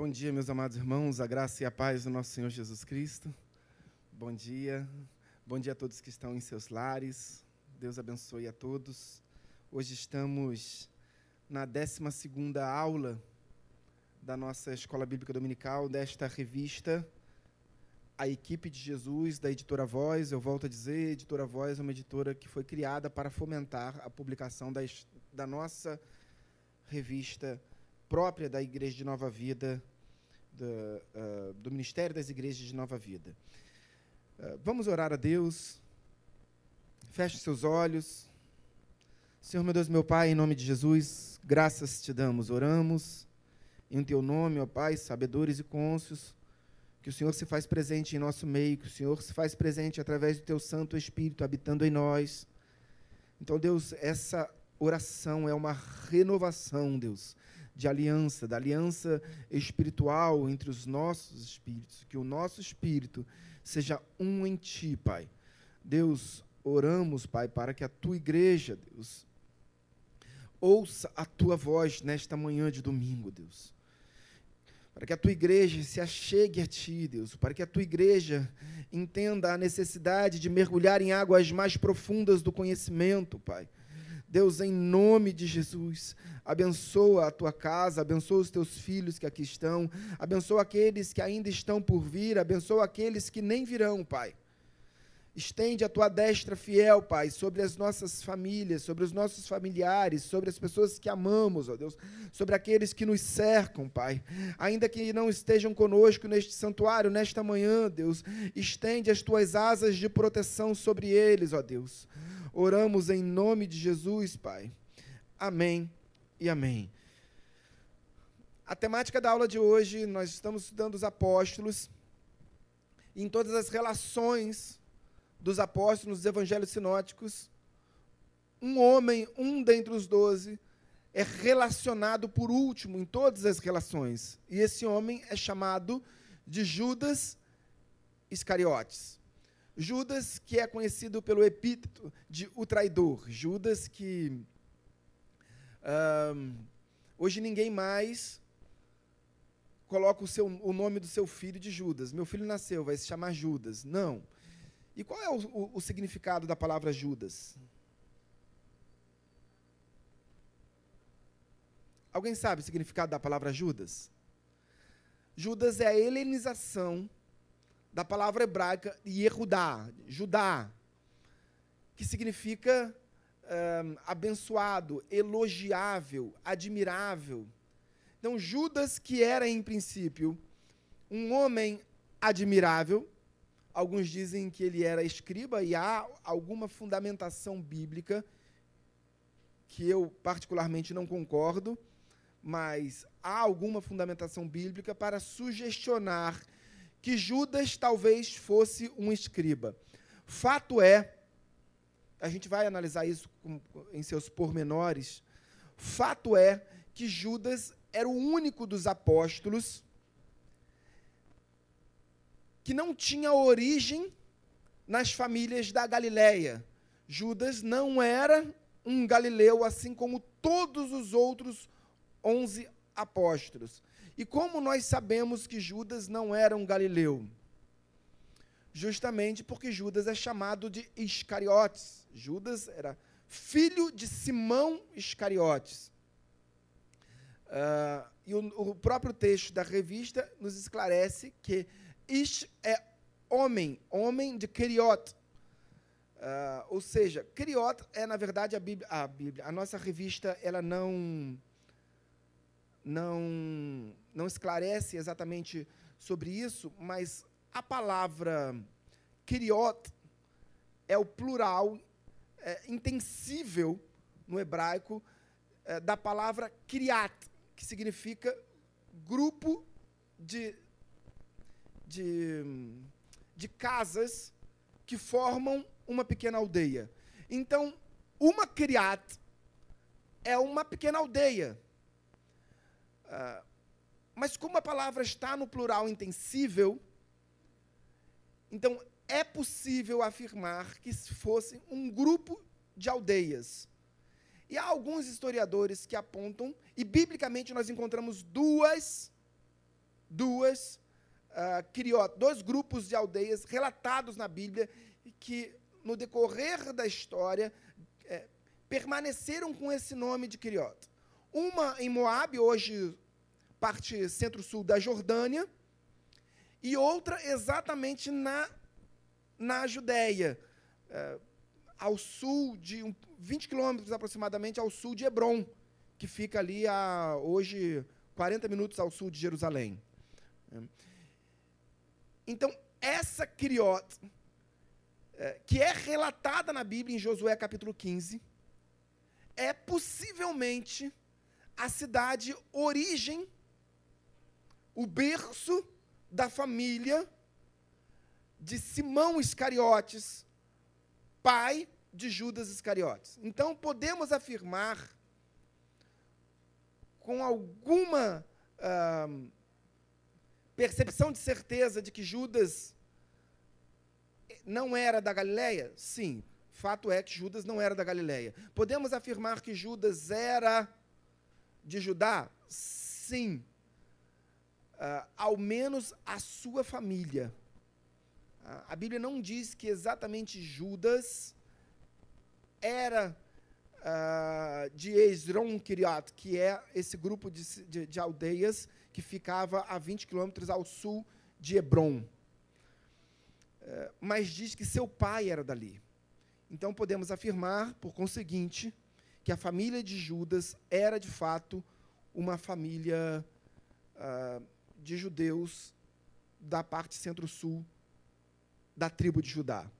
Bom dia, meus amados irmãos, a graça e a paz do nosso Senhor Jesus Cristo. Bom dia, bom dia a todos que estão em seus lares. Deus abençoe a todos. Hoje estamos na 12 aula da nossa Escola Bíblica Dominical, desta revista, A Equipe de Jesus, da Editora Voz. Eu volto a dizer, Editora Voz é uma editora que foi criada para fomentar a publicação da nossa revista própria da Igreja de Nova Vida, do, uh, do Ministério das Igrejas de Nova Vida. Uh, vamos orar a Deus. Feche seus olhos. Senhor, meu Deus, meu Pai, em nome de Jesus, graças te damos, oramos em teu nome, ó Pai, sabedores e cônscios, que o Senhor se faz presente em nosso meio, que o Senhor se faz presente através do teu Santo Espírito habitando em nós. Então, Deus, essa oração é uma renovação, Deus, de aliança, da aliança espiritual entre os nossos espíritos, que o nosso espírito seja um em ti, Pai. Deus, oramos, Pai, para que a tua igreja, Deus, ouça a tua voz nesta manhã de domingo, Deus. Para que a tua igreja se achegue a ti, Deus. Para que a tua igreja entenda a necessidade de mergulhar em águas mais profundas do conhecimento, Pai Deus, em nome de Jesus, abençoa a tua casa, abençoa os teus filhos que aqui estão, abençoa aqueles que ainda estão por vir, abençoa aqueles que nem virão, Pai. Estende a tua destra fiel, Pai, sobre as nossas famílias, sobre os nossos familiares, sobre as pessoas que amamos, ó Deus, sobre aqueles que nos cercam, Pai. Ainda que não estejam conosco neste santuário, nesta manhã, Deus, estende as tuas asas de proteção sobre eles, ó Deus. Oramos em nome de Jesus, Pai. Amém e amém. A temática da aula de hoje, nós estamos estudando os apóstolos, em todas as relações dos apóstolos nos evangelhos sinóticos, um homem, um dentre os doze, é relacionado por último em todas as relações. E esse homem é chamado de Judas Iscariotes. Judas, que é conhecido pelo epíteto de o traidor. Judas, que hoje ninguém mais coloca o, seu, o nome do seu filho de Judas. Meu filho nasceu, vai se chamar Judas. Não. E qual é o, o, o significado da palavra Judas? Alguém sabe o significado da palavra Judas? Judas é a helenização da palavra hebraica Yehudá, Judá, que significa um, abençoado, elogiável, admirável. Então, Judas, que era em princípio um homem admirável, alguns dizem que ele era escriba, e há alguma fundamentação bíblica que eu particularmente não concordo, mas há alguma fundamentação bíblica para sugestionar que Judas talvez fosse um escriba. Fato é, a gente vai analisar isso em seus pormenores. Fato é que Judas era o único dos apóstolos que não tinha origem nas famílias da Galileia. Judas não era um galileu, assim como todos os outros onze apóstolos. E como nós sabemos que Judas não era um galileu? Justamente porque Judas é chamado de Iscariotes. Judas era filho de Simão Iscariotes. Uh, e o, o, próprio texto da revista nos esclarece que Ish é homem, homem de Keriot. Uh, ou seja, Keriot é, na verdade, a Bíblia, a Bíblia. A nossa revista ela não não, não esclarece exatamente sobre isso, mas a palavra kiriot é o plural é, intensível no hebraico é, da palavra kiriat, que significa grupo de, de, de casas que formam uma pequena aldeia. Então, uma kiriat é uma pequena aldeia ah, mas como a palavra está no plural intensível, então é possível afirmar que fosse um grupo de aldeias. E há alguns historiadores que apontam, e biblicamente nós encontramos duas duas uh, dois grupos de aldeias relatados na Bíblia que, no decorrer da história, é, permaneceram com esse nome de Criot. Uma em Moab, hoje parte centro-sul da Jordânia, e outra exatamente na, na Judéia, é, ao sul de um, 20 quilômetros aproximadamente ao sul de Hebron, que fica ali a hoje 40 minutos ao sul de Jerusalém. Então, essa Criot, é, que é relatada na Bíblia em Josué capítulo 15, é possivelmente a cidade origem, o berço da família de Simão Iscariotes, pai de Judas Iscariotes. Então, podemos afirmar com alguma percepção de certeza de que Judas não era da Galileia? Sim, fato é que Judas não era da Galileia. Podemos afirmar que Judas era de Judá? Sim. Uh, ao menos a sua família. Uh, a Bíblia não diz que exatamente Judas era uh, de Esron Kiriat, que é esse grupo de, de, de, aldeias que ficava a 20 quilômetros ao sul de Hebron. Uh, mas diz que seu pai era dali. Então podemos afirmar, por conseguinte, que a família de Judas era de fato uma família uh, de judeus da parte centro-sul da tribo de Judá.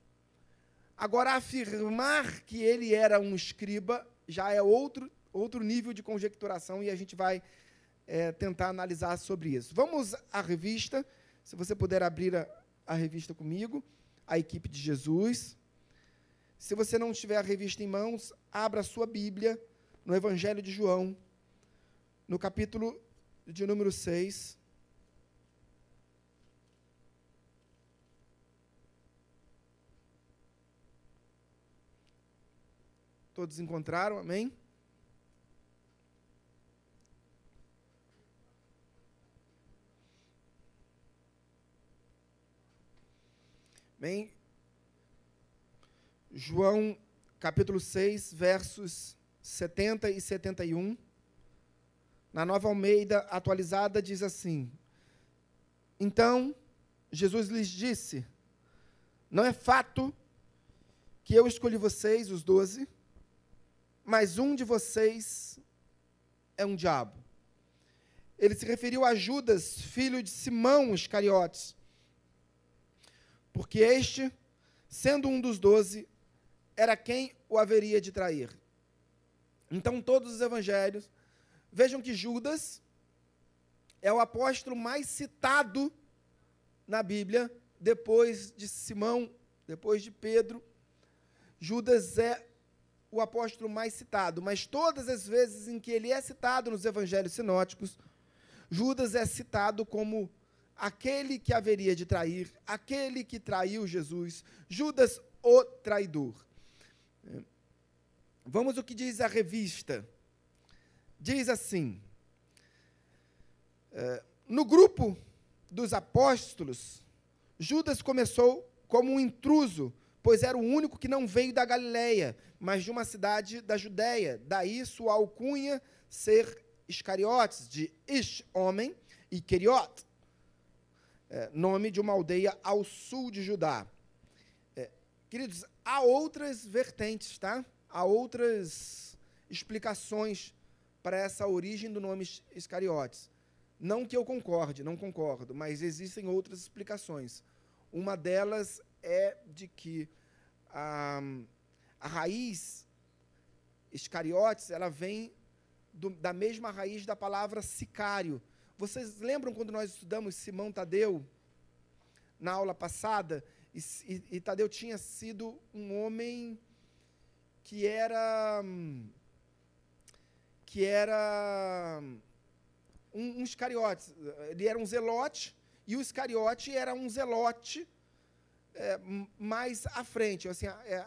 Agora, afirmar que ele era um escriba já é outro, outro nível de conjecturação e a gente vai é, tentar analisar sobre isso. Vamos à revista, se você puder abrir a, a revista comigo, a equipe de Jesus. Se você não tiver a revista em mãos, abra a sua Bíblia no Evangelho de João, no capítulo de número 6. Todos encontraram? Amém? Bem, João capítulo 6, versos 70 e 71. Na nova Almeida atualizada diz assim: Então Jesus lhes disse: Não é fato que eu escolhi vocês, os doze, mas um de vocês é um diabo. Ele se referiu a Judas, filho de Simão Iscariotes, porque este, sendo um dos doze, era quem o haveria de trair. Então, todos os evangelhos, vejam que Judas é o apóstolo mais citado na Bíblia, depois de Simão, depois de Pedro. Judas é o apóstolo mais citado, mas todas as vezes em que ele é citado nos evangelhos sinóticos, Judas é citado como aquele que haveria de trair, aquele que traiu Jesus, Judas o traidor. Vamos o que diz a revista. Diz assim: eh, no grupo dos apóstolos, Judas começou como um intruso pois era o único que não veio da Galiléia, mas de uma cidade da Judéia. Daí sua alcunha ser Iscariotes, de Ish, homem, e Keriot, é, nome de uma aldeia ao sul de Judá. Queridos, há outras vertentes, tá? Há outras explicações para essa origem do nome Iscariotes. Não que eu concorde, não concordo, mas existem outras explicações. Uma delas é de que a, a raiz escariotes, ela vem do, da mesma raiz da palavra sicário. Vocês lembram quando nós estudamos Simão Tadeu, na aula passada? E, e, e Tadeu tinha sido um homem que era que era um, um iscariote. Ele era um zelote, e o iscariote era um zelote é, mais à frente. Assim, é,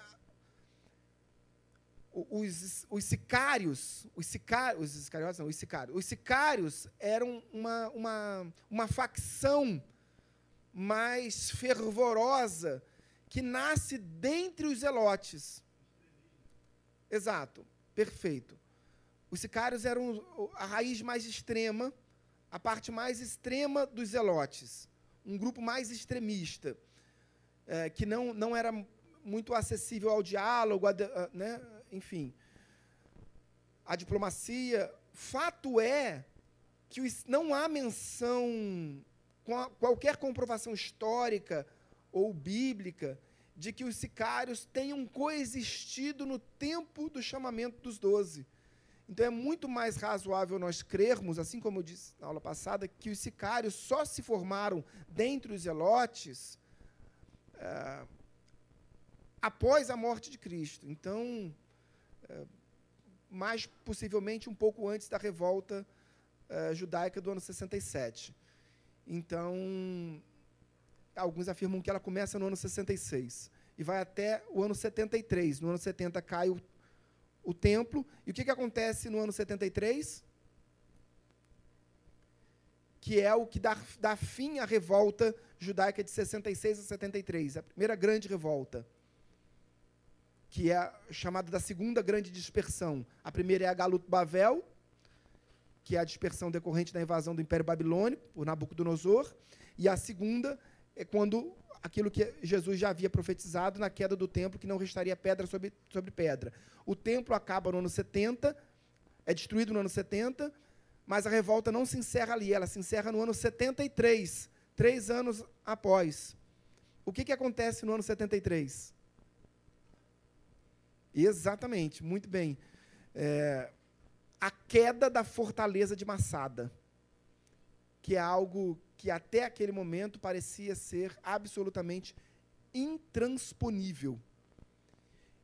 os, os sicários, os sicários, os sicários, não, os sicários, os sicários eram uma, uma, uma facção mais fervorosa que nasce dentre os zelotes. Exato, perfeito. Os sicários eram a raiz mais extrema, a parte mais extrema dos zelotes, um grupo mais extremista, é, que não, não era muito acessível ao diálogo, a, a, né, enfim, a diplomacia. Fato é que não há menção, qualquer comprovação histórica ou bíblica, de que os sicários tenham coexistido no tempo do chamamento dos doze. Então é muito mais razoável nós crermos, assim como eu disse na aula passada, que os sicários só se formaram dentre os zelotes é, após a morte de Cristo. Então, é, mais possivelmente um pouco antes da revolta é, judaica do ano 67. Então, alguns afirmam que ela começa no ano 66 e vai até o ano 73. No ano 70 cai o, o templo. E o que, que acontece no ano 73? Que é o que dá, dá fim à revolta judaica de 66 a 73, a primeira grande revolta que é chamada da segunda grande dispersão. A primeira é a Galut Bavel, que é a dispersão decorrente da invasão do Império Babilônico por Nabucodonosor, e a segunda é quando aquilo que Jesus já havia profetizado na queda do templo, que não restaria pedra sobre, sobre pedra. O templo acaba no ano 70, é destruído no ano 70, mas a revolta não se encerra ali, ela se encerra no ano 73, três anos após. O que, que acontece no ano 73? Exatamente, muito bem. É, a queda da fortaleza de Massada, que é algo que até aquele momento parecia ser absolutamente intransponível.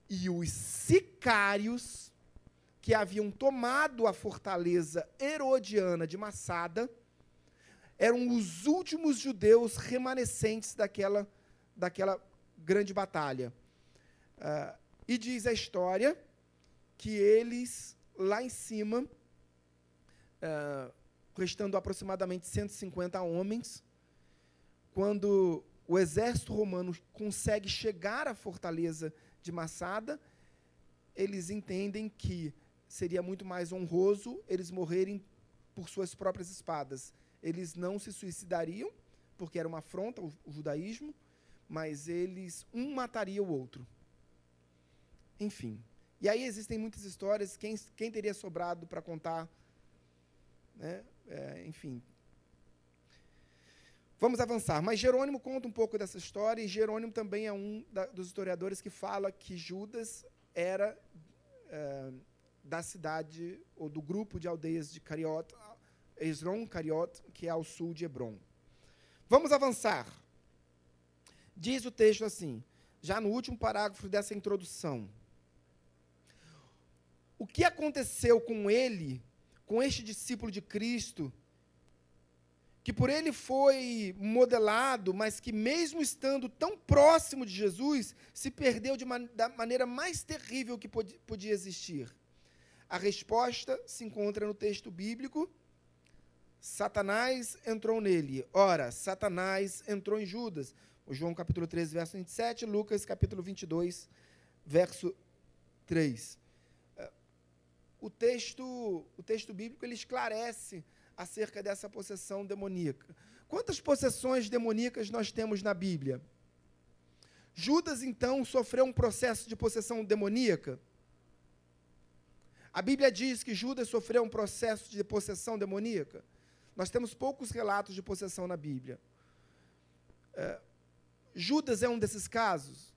E os sicários que haviam tomado a fortaleza herodiana de Massada eram os últimos judeus remanescentes daquela, daquela grande batalha. Uh, e diz a história que eles, lá em cima, uh, restando aproximadamente 150 homens, quando o exército romano consegue chegar à fortaleza de Massada, eles entendem que seria muito mais honroso eles morrerem por suas próprias espadas. Eles não se suicidariam, porque era uma afronta ao judaísmo, mas eles um mataria o outro. Enfim. E aí existem muitas histórias, quem, quem teria sobrado para contar? Né? É, enfim. Vamos avançar. Mas Jerônimo conta um pouco dessa história, e Jerônimo também é um da, dos historiadores que fala que Judas era é, da cidade, ou do grupo de aldeias de Cariot, Esron Cariot, que é ao sul de Hebron. Vamos avançar. Diz o texto assim, já no último parágrafo dessa introdução. O que aconteceu com ele, com este discípulo de Cristo, que por ele foi modelado, mas que, mesmo estando tão próximo de Jesus, se perdeu man da maneira mais terrível que podia existir? A resposta se encontra no texto bíblico. Satanás entrou nele. Ora, Satanás entrou em Judas. O João capítulo 13, verso 27, Lucas capítulo 22, verso 3 o texto, o texto bíblico ele esclarece acerca dessa possessão demoníaca. Quantas possessões demoníacas nós temos na Bíblia? Judas, então, sofreu um processo de possessão demoníaca? A Bíblia diz que Judas sofreu um processo de possessão demoníaca? Nós temos poucos relatos de possessão na Bíblia. É, Judas é um desses casos?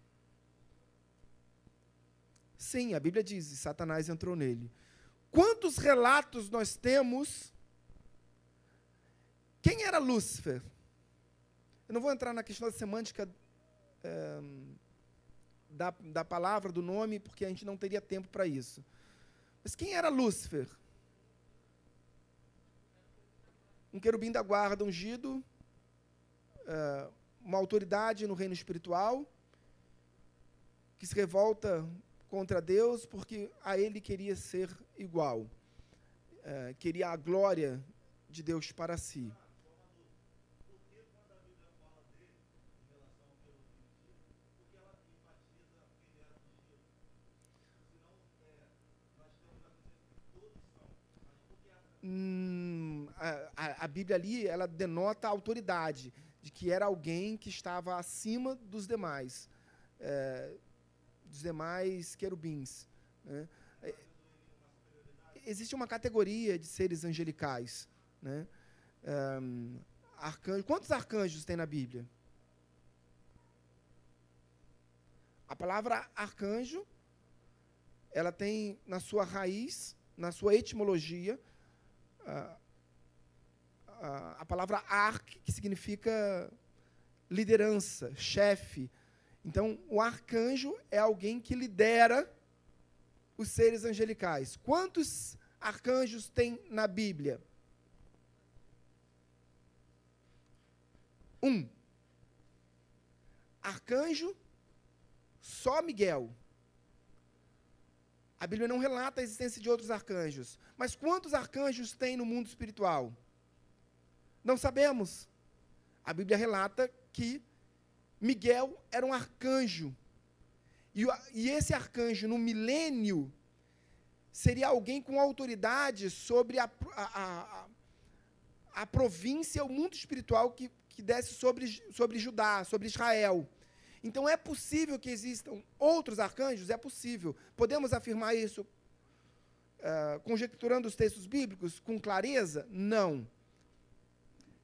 Sim, a Bíblia diz, Satanás entrou nele. Quantos relatos nós temos? Quem era Lúcifer? Eu não vou entrar na questão da semântica é, da, da palavra, do nome, porque a gente não teria tempo para isso. Mas quem era Lúcifer? Um querubim da guarda ungido, é, uma autoridade no reino espiritual, que se revolta contra Deus porque a ele queria ser igual, é, queria a glória de Deus para si. Hum, a, a, Bíblia ali ela denota a autoridade de que era alguém que estava acima dos demais, é, dos demais querubins. Né? É, existe uma categoria de seres angelicais, né? Um, arcanjo. Quantos arcanjos tem na Bíblia? A palavra arcanjo, ela tem na sua raiz, na sua etimologia, a, a, a palavra arc, que significa liderança, chefe. Então, o arcanjo é alguém que lidera os seres angelicais. Quantos arcanjos tem na Bíblia? Um. Arcanjo, só Miguel. A Bíblia não relata a existência de outros arcanjos. Mas quantos arcanjos tem no mundo espiritual? Não sabemos. A Bíblia relata que Miguel era um arcanjo. E, e esse arcanjo, no milênio, seria alguém com autoridade sobre a, a, a, a província, o mundo espiritual que, que desce sobre, sobre Judá, sobre Israel. Então é possível que existam outros arcanjos? É possível. Podemos afirmar isso uh, conjecturando os textos bíblicos com clareza? Não.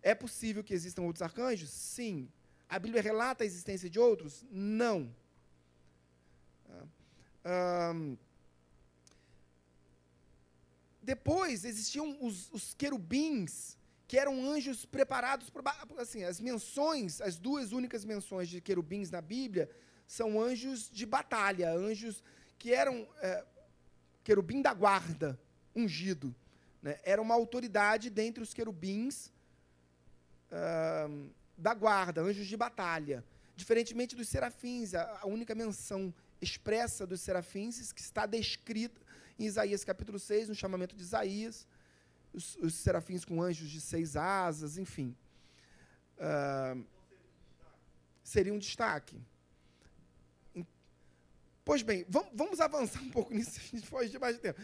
É possível que existam outros arcanjos? Sim. A Bíblia relata a existência de outros? Não. Uh, depois existiam os, os querubins que eram anjos preparados por assim, as menções, as duas únicas menções de querubins na Bíblia são anjos de batalha, anjos que eram é, querubim da guarda, ungido. Né? Era uma autoridade dentre os querubins da guarda, anjos de batalha. Diferentemente dos serafins, a, única menção expressa dos serafins que está descrita em Isaías capítulo 6, no chamamento de Isaías os, os serafins com anjos de seis asas, enfim. Uh, seria um destaque. Pois bem, vamos, vamos avançar um pouco nisso, a gente foge de mais tempo.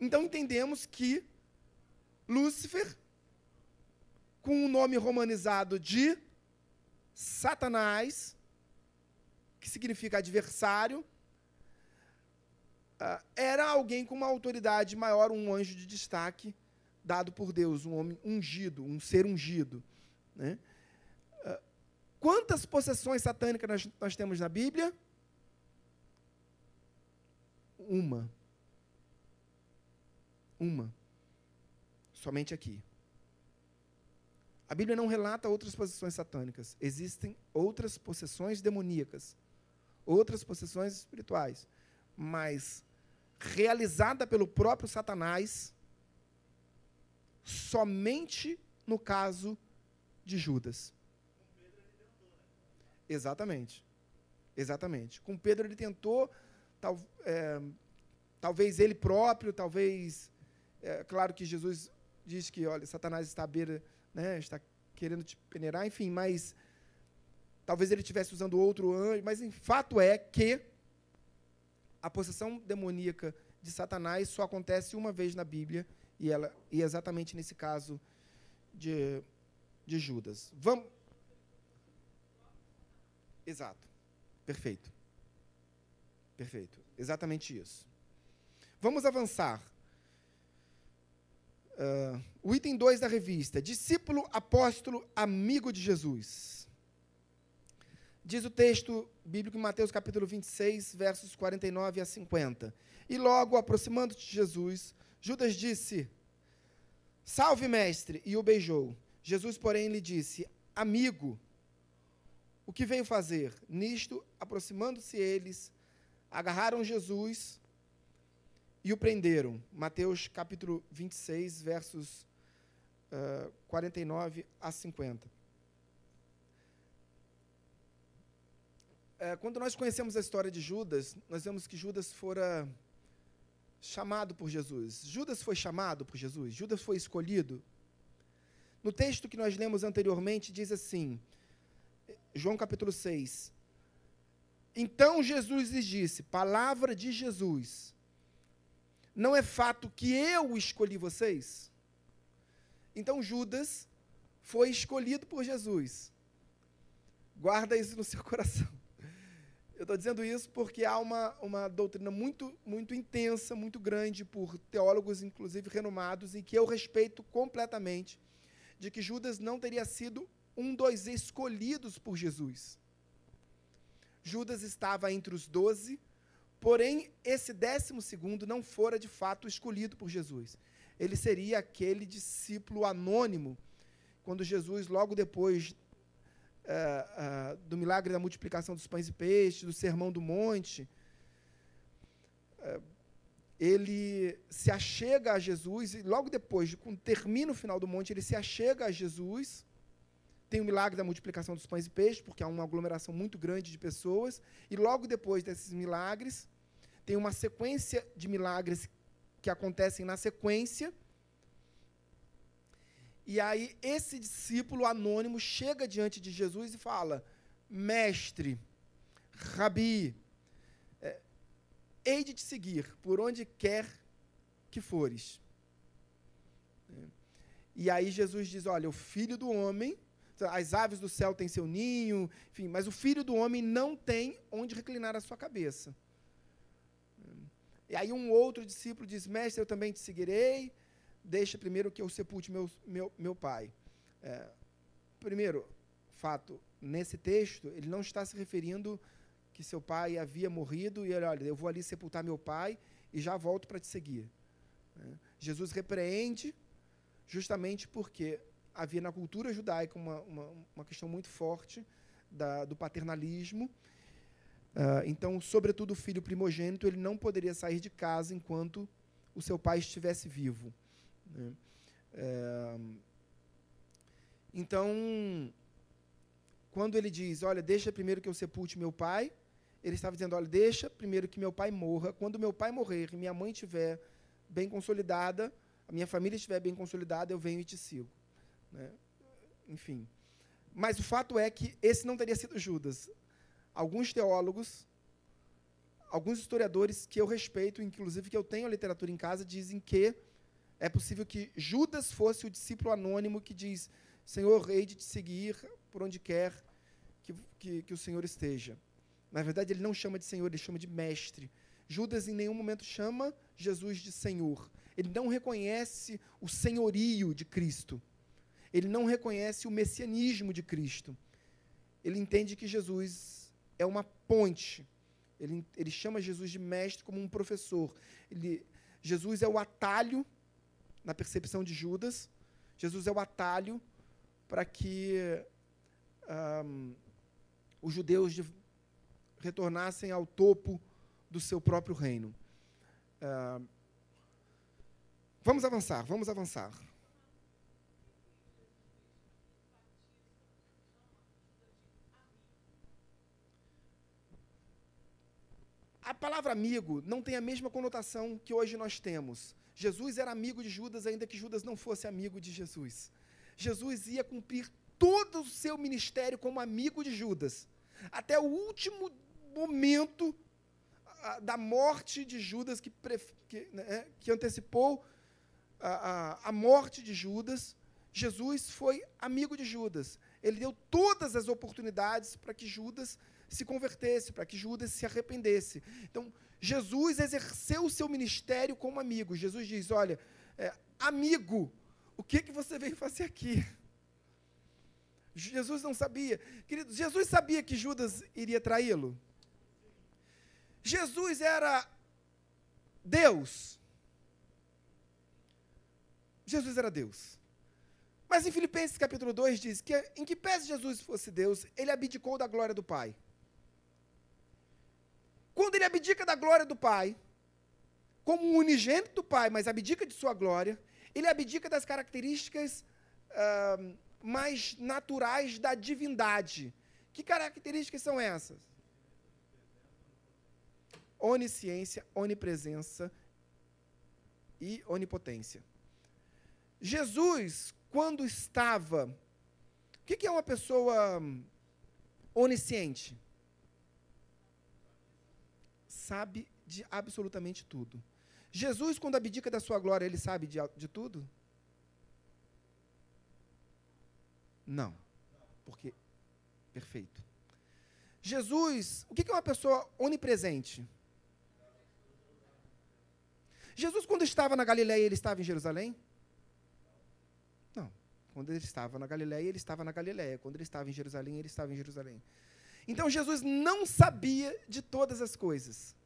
Então entendemos que Lúcifer, com o nome romanizado de Satanás, que significa adversário, uh, era alguém com uma autoridade maior, um anjo de destaque dado por Deus, um homem ungido, um ser ungido. Né? Uh, quantas possessões satânicas nós, nós temos na Bíblia? Uma. Uma. Somente aqui. A Bíblia não relata outras possessões satânicas. Existem outras possessões demoníacas, outras possessões espirituais mas realizada pelo próprio Satanás, somente no caso de Judas. Exatamente. Exatamente. Com Pedro ele tentou, tal, é, talvez ele próprio, talvez. É, claro que Jesus diz que, olha, Satanás está à beira, né, está querendo te peneirar, enfim, mas talvez ele estivesse usando outro anjo, mas em fato é que a possessão demoníaca de Satanás só acontece uma vez na Bíblia, e, ela, e é exatamente nesse caso de, de Judas. Vamos. Exato. Perfeito. Perfeito. Exatamente isso. Vamos avançar. Uh, o item 2 da revista: discípulo, apóstolo, amigo de Jesus. Diz o texto bíblico em Mateus capítulo 26, versos 49 a 50. E logo, aproximando-se de Jesus, Judas disse: Salve, mestre! E o beijou. Jesus, porém, lhe disse: Amigo, o que veio fazer? Nisto, aproximando-se eles, agarraram Jesus e o prenderam. Mateus capítulo 26, versos uh, 49 a 50. é, quando nós conhecemos a história de Judas, nós vemos que Judas fora chamado por Jesus. Judas foi chamado por Jesus? Judas foi escolhido? No texto que nós lemos anteriormente, diz assim, João capítulo 6. Então Jesus lhes disse, palavra de Jesus, não é fato que eu escolhi vocês? Então Judas foi escolhido por Jesus. Guarda isso no seu coração. Eu estou dizendo isso porque há uma, uma doutrina muito, muito intensa, muito grande, por teólogos, inclusive renomados, e que eu respeito completamente, de que Judas não teria sido um dos escolhidos por Jesus. Judas estava entre os doze, porém, esse décimo segundo não fora de fato escolhido por Jesus. Ele seria aquele discípulo anônimo, quando Jesus, logo depois uh, uh, do milagre da multiplicação dos pães e peixes, do sermão do monte, uh, ele se achega a Jesus, e logo depois, quando termina o final do monte, ele se achega a Jesus. Tem o milagre da multiplicação dos pães e peixes, porque há uma aglomeração muito grande de pessoas. E logo depois desses milagres, tem uma sequência de milagres que acontecem na sequência. E aí esse discípulo anônimo chega diante de Jesus e fala: Mestre, Rabi, é, hei de te seguir por onde quer que fores. É. E aí Jesus diz: Olha, o filho do homem, as aves do céu têm seu ninho, enfim, mas o filho do homem não tem onde reclinar a sua cabeça. E aí um outro discípulo diz: Mestre, eu também te seguirei deixa primeiro que eu sepulte meu, meu, meu pai. É, primeiro, fato, nesse texto, ele não está se referindo que seu pai havia morrido e ele, olha, eu vou ali sepultar meu pai e já volto para te seguir. É, Jesus repreende justamente porque havia na cultura judaica uma, uma, uma questão muito forte da, do paternalismo. Uh, então, sobretudo o filho primogênito, ele não poderia sair de casa enquanto o seu pai estivesse vivo. Né? É, então, quando ele diz, olha, deixa primeiro que eu sepulte meu pai, ele estava dizendo, olha, deixa primeiro que meu pai morra. Quando meu pai morrer e minha mãe estiver bem consolidada, a minha família estiver bem consolidada, eu venho e te sigo. Né? Enfim. Mas o fato é que esse não teria sido Judas. Alguns teólogos, alguns historiadores que eu respeito, inclusive que eu tenho a literatura em casa, dizem que é possível que Judas fosse o discípulo anônimo que diz: Senhor, rei de te seguir por onde quer que, que, que o Senhor esteja. Na verdade, ele não chama de Senhor, ele chama de mestre. Judas em nenhum momento chama Jesus de Senhor. Ele não reconhece o senhorio de Cristo. Ele não reconhece o messianismo de Cristo. Ele entende que Jesus é uma ponte. Ele, ele chama Jesus de mestre como um professor. Ele, Jesus é o atalho na percepção de Judas, Jesus é o atalho para que um, os judeus de, retornassem ao topo do seu próprio reino. Vamos avançar, vamos avançar. A palavra amigo não tem a mesma conotação que hoje nós temos. Jesus era amigo de Judas, ainda que Judas não fosse amigo de Jesus. Jesus ia cumprir todo o seu ministério como amigo de Judas, até o último momento da morte de Judas, que, que, né, que antecipou a, a, a morte de Judas. Jesus foi amigo de Judas. Ele deu todas as oportunidades para que Judas se convertesse, para que Judas se arrependesse. Então, Jesus exerceu o seu ministério como amigo. Jesus diz: Olha, é, amigo, o que, que você veio fazer aqui? Jesus não sabia. Querido, Jesus sabia que Judas iria traí-lo? Jesus era Deus. Jesus era Deus. Mas em Filipenses capítulo 2 diz que em que pese Jesus fosse Deus, ele abdicou da glória do Pai. Quando ele abdica da glória do Pai, como um unigênito do Pai, mas abdica de sua glória, ele abdica das características uh, mais naturais da divindade. Que características são essas? onisciência, onipresença e onipotência. Jesus, quando estava. O que é uma pessoa onisciente? Sabe de absolutamente tudo. Jesus, quando abdica da sua glória, ele sabe de, de tudo? Não. Porque. Perfeito. Jesus, o que é uma pessoa onipresente? Jesus, quando estava na Galileia, ele estava em Jerusalém? Não. Quando ele estava na Galileia, ele estava na Galileia. Quando ele estava em Jerusalém, ele estava em Jerusalém. Então Jesus não sabia de todas as coisas.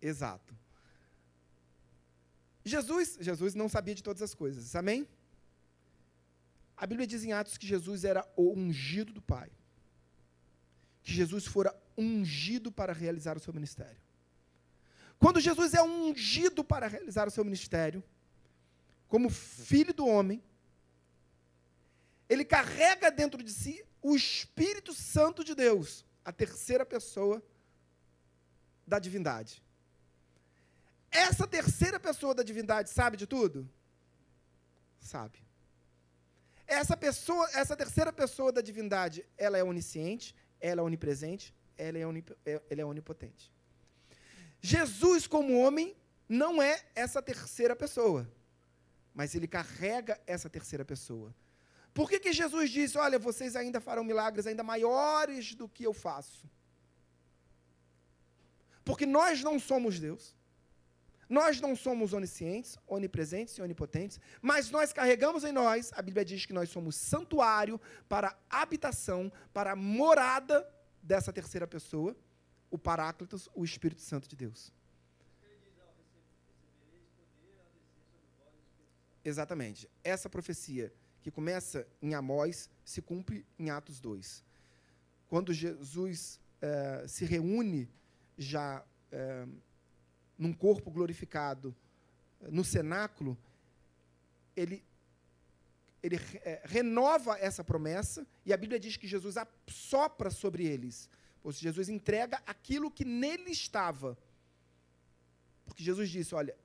Exato. Jesus, Jesus não sabia de todas as coisas. Amém? A Bíblia diz em Atos que Jesus era o ungido do Pai. Que Jesus fora ungido para realizar o seu ministério. Quando Jesus é ungido para realizar o seu ministério, como filho do homem, ele carrega dentro de si o Espírito Santo de Deus, a terceira pessoa da divindade. Essa terceira pessoa da divindade sabe de tudo? Sabe. Essa pessoa, essa terceira pessoa da divindade, ela é onisciente, ela é onipresente, ela é, onip, é, ela é onipotente. Jesus, como homem, não é essa terceira pessoa, mas ele carrega essa terceira pessoa. Por que, que Jesus disse: Olha, vocês ainda farão milagres ainda maiores do que eu faço? Porque nós não somos Deus. Nós não somos oniscientes, onipresentes e onipotentes, mas nós carregamos em nós, a Bíblia diz que nós somos santuário para habitação, para morada dessa terceira pessoa, o Paráclitos, o Espírito Santo de Deus. Exatamente. Essa profecia que começa em Amós se cumpre em Atos 2. Quando Jesus eh, se reúne já eh, num corpo glorificado no cenáculo, ele, ele renova essa promessa, e a Bíblia diz que Jesus sopra sobre eles. Ou seja, Jesus entrega aquilo que nele estava. Porque Jesus disse: Olha,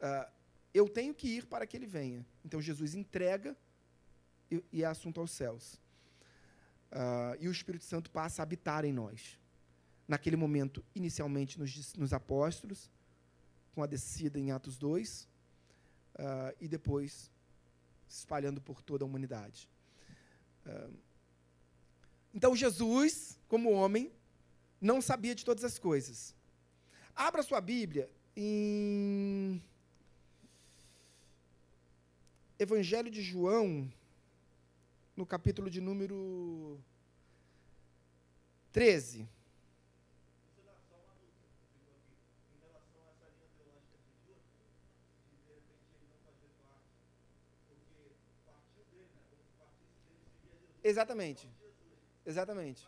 uh, eu tenho que ir para que ele venha. Então Jesus entrega e, e é assunto aos céus. Uh, e o Espírito Santo passa a habitar em nós naquele momento, inicialmente nos, nos apóstolos, com a descida em Atos 2, uh, ah, e depois se espalhando por toda a humanidade. Uh, então, Jesus, como homem, não sabia de todas as coisas. Abra sua Bíblia em Evangelho de João, no capítulo de número 13. Exatamente. Exatamente.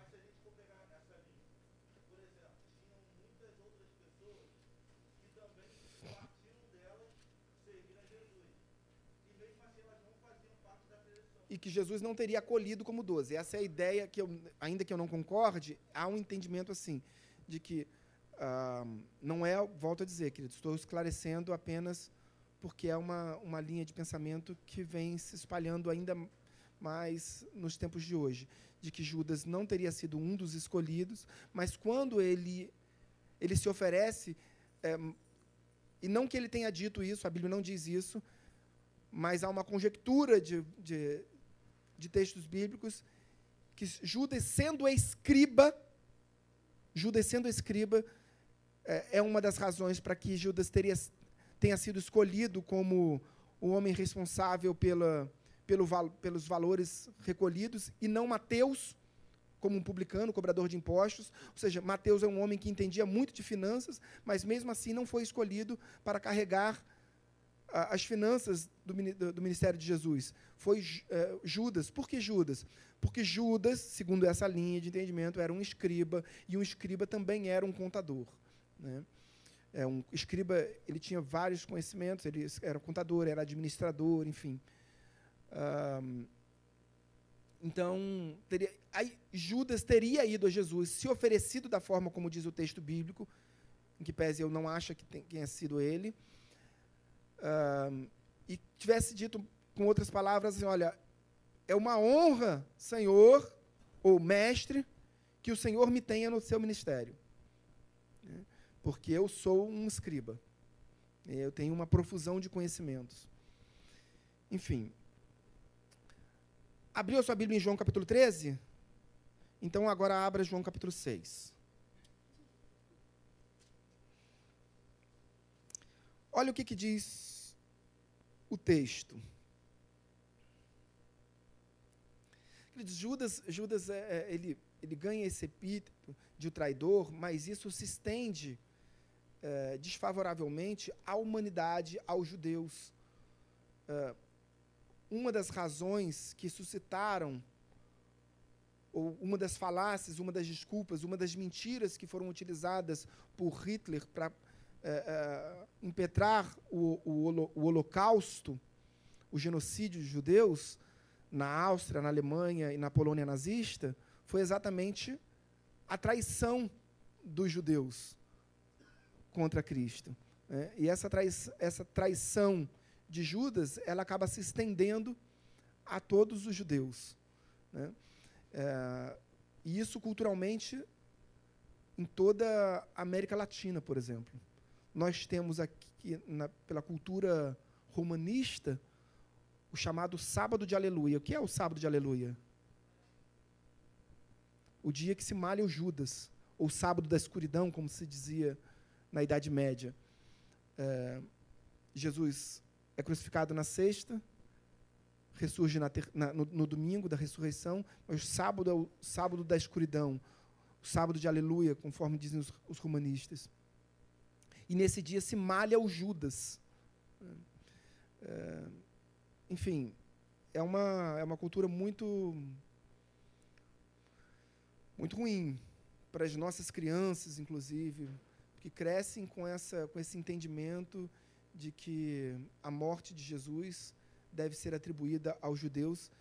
E que Jesus não teria acolhido como doze. Essa é a ideia que, eu, ainda que eu não concorde, há um entendimento assim, de que uh, não é, volto a dizer, querido, estou esclarecendo apenas porque é uma, uma linha de pensamento que vem se espalhando ainda mas nos tempos de hoje, de que Judas não teria sido um dos escolhidos, mas quando ele, ele se oferece, é, e não que ele tenha dito isso, a Bíblia não diz isso, mas há uma conjectura de, de, de textos bíblicos que Judas, sendo escriba, Judas sendo escriba, é, é uma das razões para que Judas teria, tenha sido escolhido como o homem responsável pela, pelo, pelos valores recolhidos, e não Mateus, como um publicano, cobrador de impostos. Ou seja, Mateus é um homem que entendia muito de finanças, mas mesmo assim não foi escolhido para carregar as finanças do, do, ministério de Jesus. Foi eh, Judas. Por que Judas? Porque Judas, segundo essa linha de entendimento, era um escriba, e um escriba também era um contador. Né? É, um escriba, ele tinha vários conhecimentos, ele era contador, era administrador, enfim então, teria, aí, Judas teria ido a Jesus, se oferecido da forma como diz o texto bíblico, em que pese eu não acho que tenha sido ele, uh, e tivesse dito, com outras palavras, assim, olha, é uma honra, Senhor, ou mestre, que o Senhor me tenha no seu ministério. Né? Porque eu sou um escriba. Eu tenho uma profusão de conhecimentos. Enfim, Abriu a sua Bíblia em João capítulo 13? Então agora abra João capítulo 6. Olha o que, que diz o texto. Judas, Judas é, é, ele, ele ganha esse epíteto de o traidor, mas isso se estende é, desfavoravelmente à humanidade, aos judeus. É, uma das razões que suscitaram, ou uma das falácias, uma das desculpas, uma das mentiras que foram utilizadas por Hitler para é, é, impetrar o, o, o Holocausto, o genocídio de judeus, na Áustria, na Alemanha e na Polônia nazista, foi exatamente a traição dos judeus contra Cristo. Né? E essa, trai essa traição de Judas, ela acaba se estendendo a todos os judeus. Né? É, e isso culturalmente em toda a América Latina, por exemplo. Nós temos aqui, na, pela cultura romanista, o chamado Sábado de Aleluia. O que é o Sábado de Aleluia? O dia que se malha o Judas, ou Sábado da Escuridão, como se dizia na Idade Média. É, Jesus é crucificado na sexta, ressurge na ter, na, no, no, domingo da ressurreição, mas o sábado é o sábado da escuridão, o sábado de aleluia, conforme dizem os, os romanistas. E nesse dia se malha o Judas. É, enfim, é uma, é uma cultura muito, muito ruim para as nossas crianças, inclusive, que crescem com, essa, com esse entendimento de que a morte de Jesus deve ser atribuída aos judeus,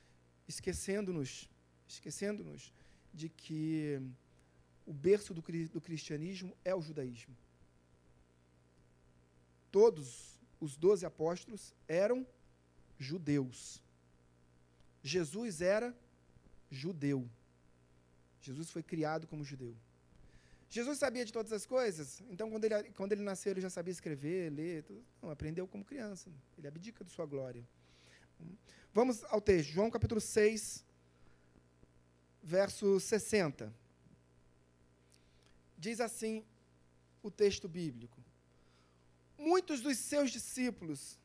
esquecendo-nos, esquecendo-nos de que o berço do, do cristianismo é o judaísmo. Todos os doze apóstolos eram judeus. Jesus era judeu. Jesus foi criado como judeu. Jesus sabia de todas as coisas, então quando ele, quando ele nasceu ele já sabia escrever, ler, tudo. Não, aprendeu como criança. Ele abdica de sua glória. Vamos ao texto, João capítulo 6, verso 60. Diz assim o texto bíblico: Muitos dos seus discípulos,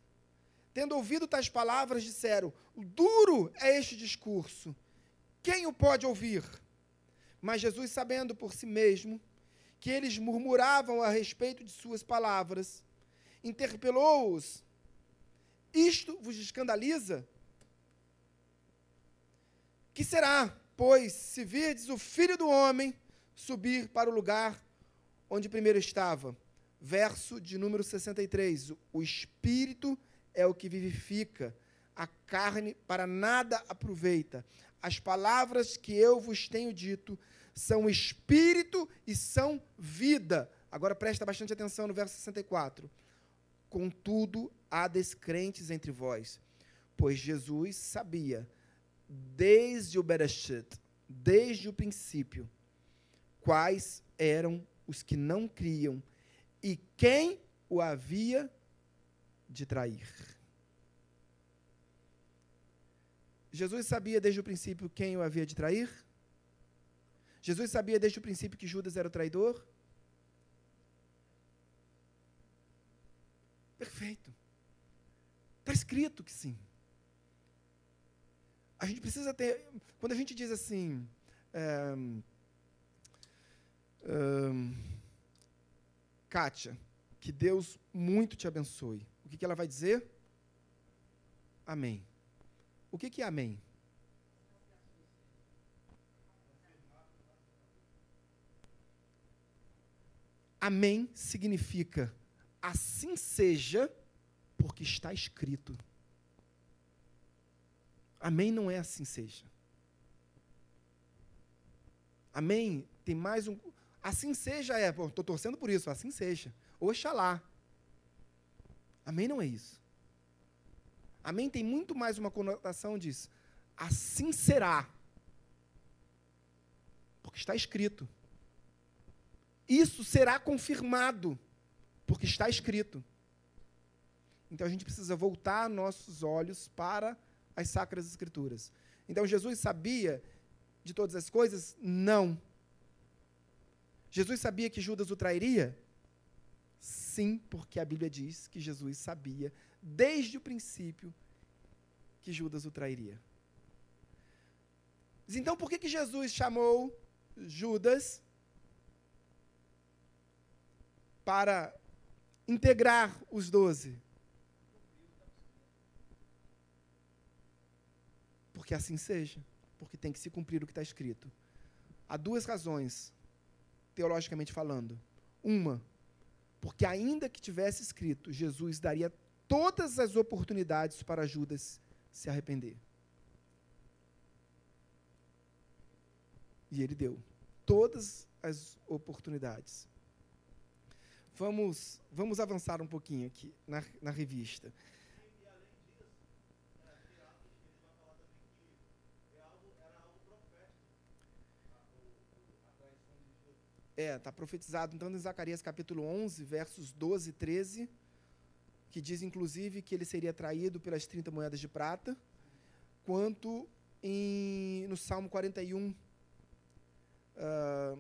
tendo ouvido tais palavras, disseram: Duro é este discurso, quem o pode ouvir? Mas Jesus, sabendo por si mesmo que eles murmuravam a respeito de suas palavras, interpelou-os: Isto vos escandaliza? Que será, pois, se virdes o filho do homem subir para o lugar onde primeiro estava? Verso de número 63. O espírito é o que vivifica, a carne para nada aproveita. As palavras que eu vos tenho dito são espírito e são vida. Agora presta bastante atenção no verso 64. Contudo, há descrentes entre vós, pois Jesus sabia, desde o Bereshit, desde o princípio, quais eram os que não criam e quem o havia de trair. Jesus sabia desde o princípio quem o havia de trair? Jesus sabia desde o princípio que Judas era o traidor? Perfeito. Está escrito que sim. A gente precisa ter. Quando a gente diz assim. É, Kátia, que Deus muito te abençoe. O que, que ela vai dizer? Amém. O que, que é amém? Amém significa assim seja, porque está escrito. Amém não é assim seja. Amém? Tem mais um. Assim seja, é. Estou torcendo por isso, assim seja. Oxalá. Amém não é isso. Amém tem muito mais uma conotação disso. Assim será. Porque está escrito. Isso será confirmado. Porque está escrito. Então a gente precisa voltar nossos olhos para as sacras escrituras. Então Jesus sabia de todas as coisas? Não. Jesus sabia que Judas o trairia? Sim, porque a Bíblia diz que Jesus sabia, desde o princípio, que Judas o trairia. Então, por que, que Jesus chamou Judas para integrar os doze? Porque assim seja, porque tem que se cumprir o que está escrito. Há duas razões teologicamente falando. Uma, porque ainda que tivesse escrito, Jesus daria todas as oportunidades para Judas se arrepender. E ele deu todas as oportunidades. Vamos, vamos avançar um pouquinho aqui na, na revista. É, está profetizado então em Zacarias capítulo 11, versos 12 e 13, que diz inclusive que ele seria traído pelas 30 moedas de prata, quanto em, no Salmo 41, uh, ah,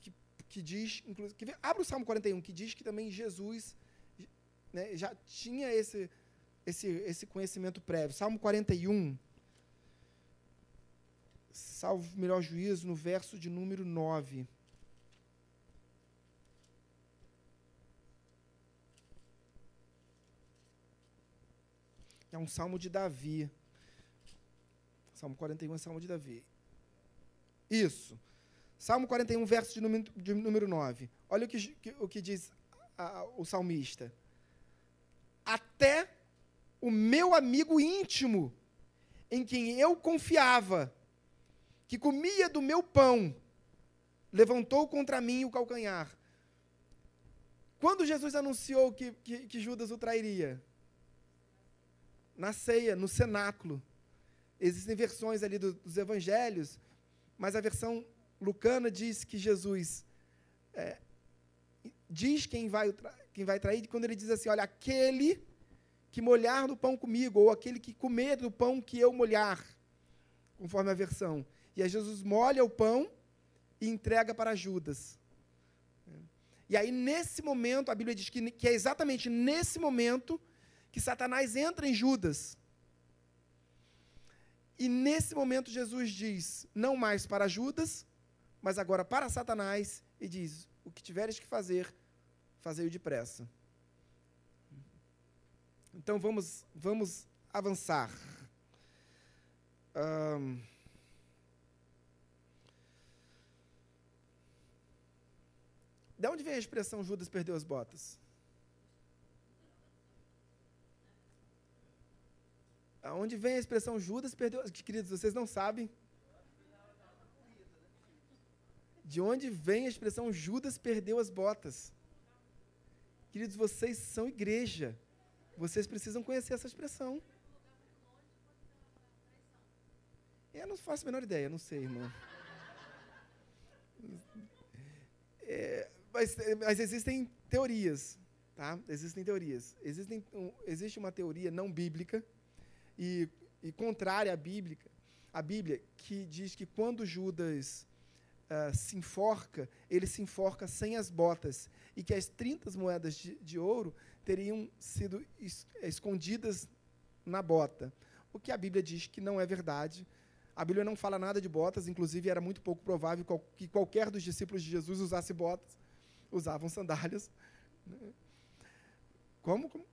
que, que diz, inclusive, que, abre o Salmo 41, que diz que também Jesus né, já tinha esse, esse, esse conhecimento prévio. Salmo 41, salvo melhor juízo, no verso de número 9. É um salmo de Davi. Salmo 41 é salmo de Davi. Isso. Salmo 41, verso de número, de número 9. Olha o que, o que diz a, o salmista. Até o meu amigo íntimo, em quem eu confiava, que comia do meu pão, levantou contra mim o calcanhar. Quando Jesus anunciou que, que, que Judas o trairia? Na ceia, no cenáculo. Existem versões ali do, dos evangelhos, mas a versão lucana diz que Jesus é, diz quem vai, quem vai trair, quando ele diz assim: Olha, aquele que molhar no pão comigo, ou aquele que comer do pão que eu molhar, conforme a versão. E aí Jesus molha o pão e entrega para Judas. E aí, nesse momento, a Bíblia diz que, que é exatamente nesse momento que Satanás entra em Judas. E nesse momento, Jesus diz: não mais para Judas, mas agora para Satanás, e diz: o que tiveres que fazer, fazei-o depressa. Então vamos, vamos avançar. Um, De onde vem a expressão Judas perdeu as botas? Aonde vem a expressão Judas perdeu as Queridos, vocês não sabem. De onde vem a expressão Judas perdeu as botas? Queridos, vocês são igreja. Vocês precisam conhecer essa expressão. Eu não faço a menor ideia, não sei, irmão. É, mas, mas existem teorias, tá? Existem teorias. Existem, um, existe uma teoria não bíblica e, e contrária à bíblica, à Bíblia, que diz que quando Judas uh, se enforca, ele se enforca sem as botas e que as 30 moedas de, de ouro teriam sido es, escondidas na bota. O que a Bíblia diz que não é verdade. A Bíblia não fala nada de botas, inclusive era muito pouco provável que qualquer dos discípulos de Jesus usasse botas usavam sandálias. Né? Como? Como?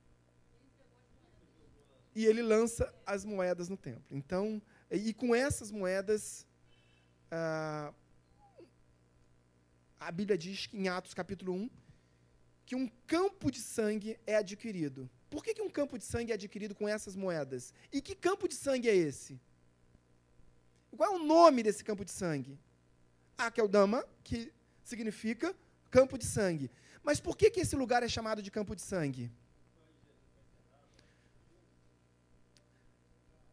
E ele lança as moedas no templo. Então, e com essas moedas, ah, a Bíblia diz que em Atos capítulo 1 que um campo de sangue é adquirido. Por que, que um campo de sangue é adquirido com essas moedas? E que campo de sangue é esse? Qual é o nome desse campo de sangue? Akeldama, que significa campo de sangue. Mas por que, que esse lugar é chamado de campo de sangue?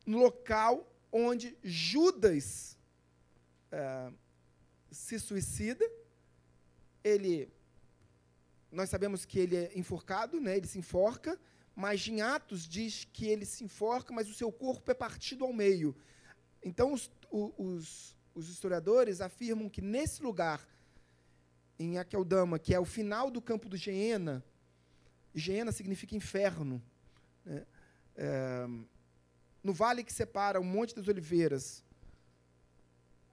No local onde Judas é, se suicida, ele, nós sabemos que ele é enforcado, né, ele se enforca, mas em Atos diz que ele se enforca, mas o seu corpo é partido ao meio. Então, os, os, os historiadores afirmam que nesse lugar, em Akeldama, que é o final do campo do Geena, Geena significa inferno, né? é, no vale que separa o Monte das Oliveiras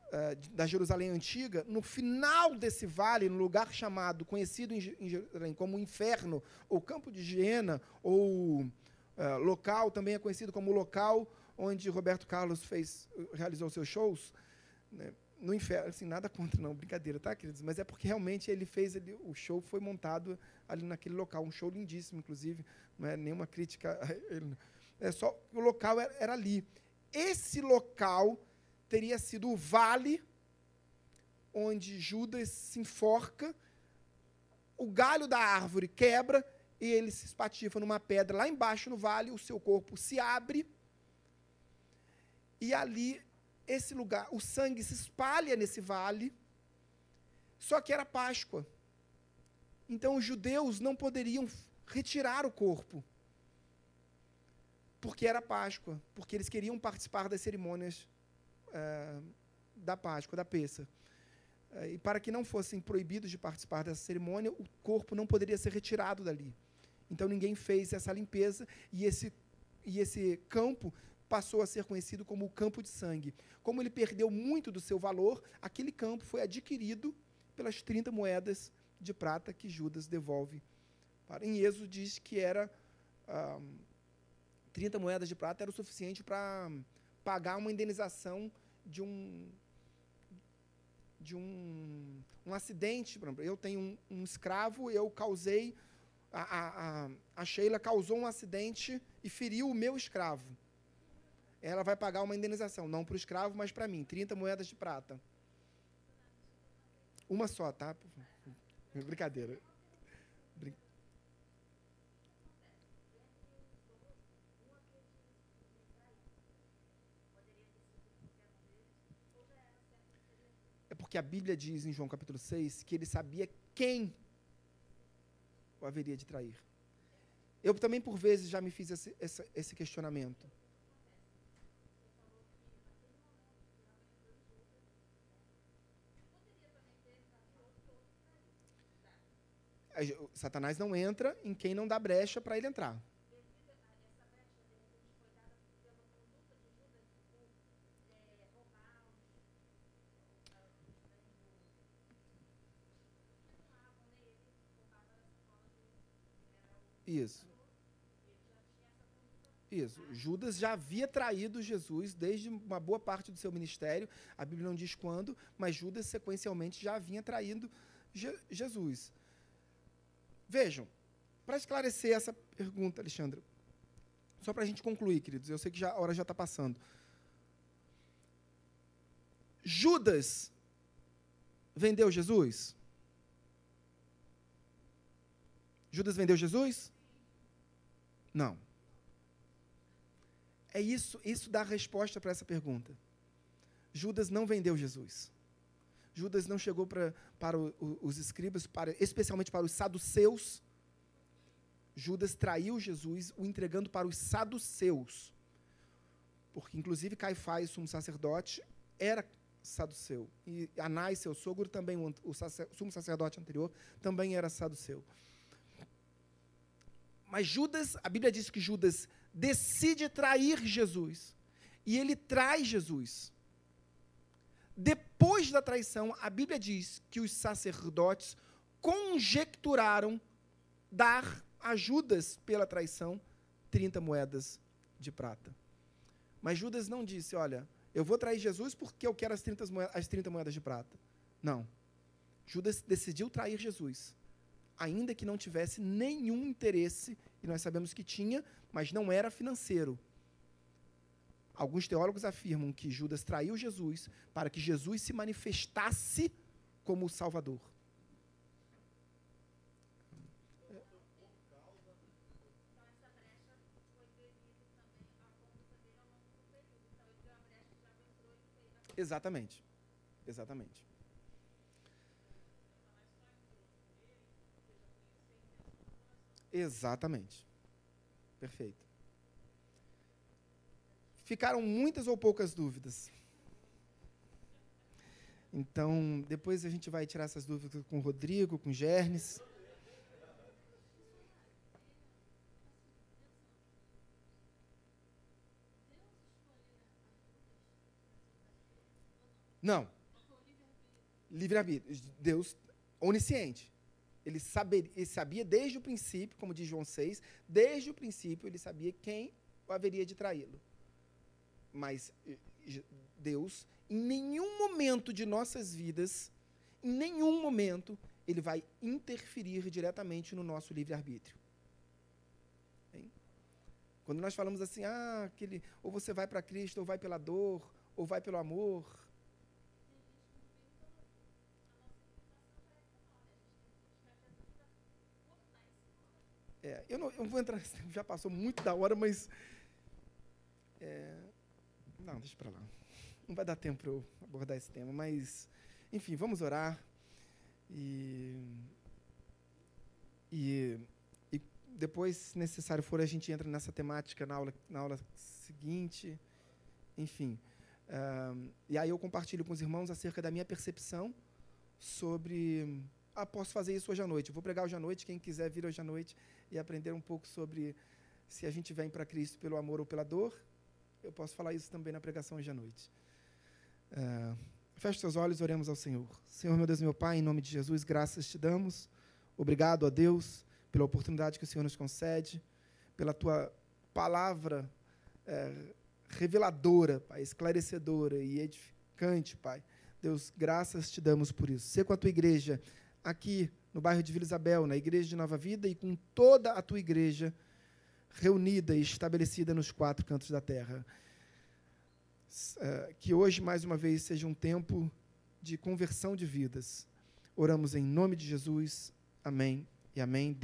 uh, da Jerusalém Antiga, no final desse vale, no lugar chamado, conhecido em Jerusalém como Inferno, ou Campo de Higiena, ou uh, local, também é conhecido como local onde Roberto Carlos fez, realizou seus shows, né? No inferno, assim, nada contra não, brincadeira, tá, queridos? Mas é porque realmente ele fez, ele, o show foi montado ali naquele local, um show lindíssimo, inclusive, não é nenhuma crítica, ele, é só o local era, era ali. Esse local teria sido o vale onde Judas se enforca, o galho da árvore quebra e ele se espatifa numa pedra lá embaixo no vale, o seu corpo se abre e ali esse lugar, o sangue se espalha nesse vale. Só que era Páscoa. Então os judeus não poderiam retirar o corpo. Porque era Páscoa, porque eles queriam participar das cerimônias é, da Páscoa, da peça. É, e para que não fossem proibidos de participar dessa cerimônia, o corpo não poderia ser retirado dali. Então ninguém fez essa limpeza e esse, e esse campo passou a ser conhecido como o campo de sangue. Como ele perdeu muito do seu valor, aquele campo foi adquirido pelas 30 moedas de prata que Judas devolve. Em Êxodo diz que era ah, 30 moedas de prata era o suficiente para pagar uma indenização de um de um, um acidente. Eu tenho um, um escravo, eu causei, a, a, a, Sheila causou um acidente e feriu o meu escravo. Ela vai pagar uma indenização, não para o escravo, mas para mim, 30 moedas de prata. Uma só, tá? Brincadeira. porque a Bíblia diz em João capítulo 6 que ele sabia quem o haveria de trair. Eu também, por vezes, já me fiz esse, esse, esse questionamento. Satanás não entra em quem não dá brecha para ele entrar. Isso. Isso. Judas já havia traído Jesus desde uma boa parte do seu ministério. A Bíblia não diz quando, mas Judas sequencialmente já havia traído Je Jesus. Vejam, para esclarecer essa pergunta, Alexandre, só para a gente concluir, queridos, eu sei que já, a hora já está passando. Judas vendeu Jesus? Judas vendeu Jesus? Não. É isso, isso dá a resposta para essa pergunta. Judas não vendeu Jesus. Judas não chegou pra, para o, o, os escribas, para, especialmente para os saduceus. Judas traiu Jesus, o entregando para os saduceus. Porque, inclusive, Caifás, sumo sacerdote, era saduceu. E Anás, seu sogro, também, o, o sacer, sumo sacerdote anterior, também era saduceu. Mas Judas, a Bíblia diz que Judas decide trair Jesus. E ele trai Jesus. Depois da traição, a Bíblia diz que os sacerdotes conjecturaram dar a Judas pela traição 30 moedas de prata. Mas Judas não disse, olha, eu vou trair Jesus porque eu quero as 30 moedas, as 30 moedas de prata. Não. Judas decidiu trair Jesus ainda que não tivesse nenhum interesse, e nós sabemos que tinha, mas não era financeiro. Alguns teólogos afirmam que Judas traiu Jesus para que Jesus se manifestasse como Salvador. Exatamente. Exatamente. Exatamente. Perfeito. Ficaram muitas ou poucas dúvidas? Então, depois a gente vai tirar essas dúvidas com o Rodrigo, com o Gernes. Não. Livre-arbítrio. Deus onisciente. Ele, ele sabia desde o princípio, como diz João 6, desde o princípio ele sabia quem haveria de traí-lo. Mas Deus, em nenhum momento de nossas vidas, em nenhum momento, ele vai interferir diretamente no nosso livre-arbítrio. Quando nós falamos assim, ah, aquele, ou você vai para Cristo, ou vai pela dor, ou vai pelo amor, É, eu, não, eu vou entrar já passou muito da hora, mas. É, não, deixa para lá. Não vai dar tempo para eu abordar esse tema, mas. Enfim, vamos orar. E. E, e depois, se necessário for, a gente entra nessa temática na aula, na aula seguinte. Enfim. Uh, e aí eu compartilho com os irmãos acerca da minha percepção sobre ah, posso fazer isso hoje à noite. Vou pregar hoje à noite. Quem quiser vir hoje à noite e aprender um pouco sobre se a gente vem para Cristo pelo amor ou pela dor, eu posso falar isso também na pregação hoje à noite. Uh, feche seus olhos, oremos ao Senhor. Senhor, meu Deus, meu Pai, em nome de Jesus, graças te damos. Obrigado a Deus pela oportunidade que o Senhor nos concede, pela tua palavra é, reveladora, Pai, esclarecedora e edificante, Pai. Deus, graças te damos por isso. Ser com a tua igreja aqui no bairro de Vila Isabel, na Igreja de Nova Vida, e com toda a tua igreja reunida e estabelecida nos quatro cantos da terra. Eh, que hoje, mais uma vez, seja um tempo de conversão de vidas. Oramos em nome de Jesus. Amém e amém.